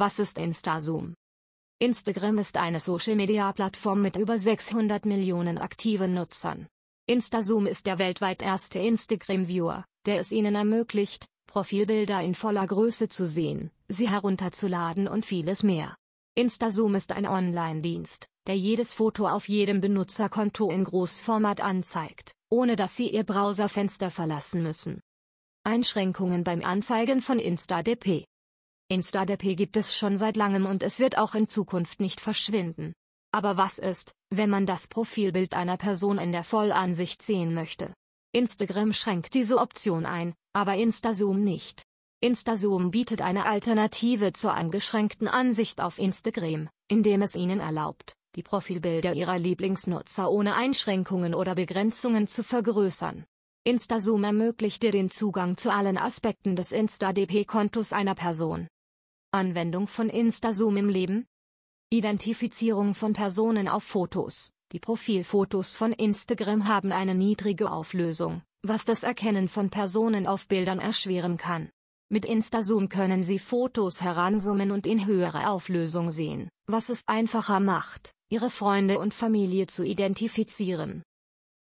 Was ist InstaZoom? Instagram ist eine Social-Media-Plattform mit über 600 Millionen aktiven Nutzern. InstaZoom ist der weltweit erste Instagram-Viewer, der es Ihnen ermöglicht, Profilbilder in voller Größe zu sehen, sie herunterzuladen und vieles mehr. InstaZoom ist ein Online-Dienst, der jedes Foto auf jedem Benutzerkonto in Großformat anzeigt, ohne dass Sie Ihr Browserfenster verlassen müssen. Einschränkungen beim Anzeigen von InstaDP InstaDP gibt es schon seit langem und es wird auch in Zukunft nicht verschwinden. Aber was ist, wenn man das Profilbild einer Person in der Vollansicht sehen möchte? Instagram schränkt diese Option ein, aber InstaZoom nicht. InstaZoom bietet eine Alternative zur angeschränkten Ansicht auf Instagram, indem es Ihnen erlaubt, die Profilbilder Ihrer Lieblingsnutzer ohne Einschränkungen oder Begrenzungen zu vergrößern. InstaZoom ermöglicht dir den Zugang zu allen Aspekten des InstaDP-Kontos einer Person. Anwendung von InstaZoom im Leben? Identifizierung von Personen auf Fotos. Die Profilfotos von Instagram haben eine niedrige Auflösung, was das Erkennen von Personen auf Bildern erschweren kann. Mit InstaZoom können Sie Fotos heranzoomen und in höhere Auflösung sehen, was es einfacher macht, Ihre Freunde und Familie zu identifizieren.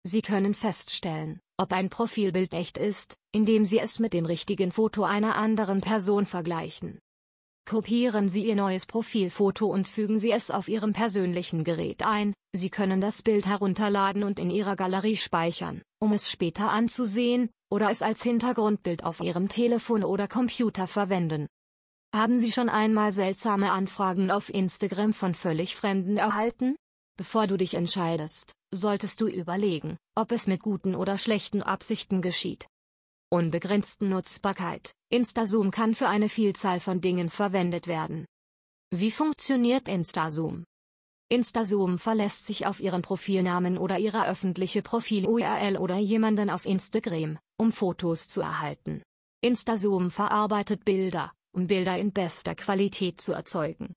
Sie können feststellen, ob ein Profilbild echt ist, indem Sie es mit dem richtigen Foto einer anderen Person vergleichen. Kopieren Sie Ihr neues Profilfoto und fügen Sie es auf Ihrem persönlichen Gerät ein. Sie können das Bild herunterladen und in Ihrer Galerie speichern, um es später anzusehen, oder es als Hintergrundbild auf Ihrem Telefon oder Computer verwenden. Haben Sie schon einmal seltsame Anfragen auf Instagram von völlig Fremden erhalten? Bevor du dich entscheidest, solltest du überlegen, ob es mit guten oder schlechten Absichten geschieht unbegrenzten Nutzbarkeit. InstaZoom kann für eine Vielzahl von Dingen verwendet werden. Wie funktioniert InstaZoom? InstaZoom verlässt sich auf Ihren Profilnamen oder Ihre öffentliche Profil-URL oder jemanden auf Instagram, um Fotos zu erhalten. InstaZoom verarbeitet Bilder, um Bilder in bester Qualität zu erzeugen.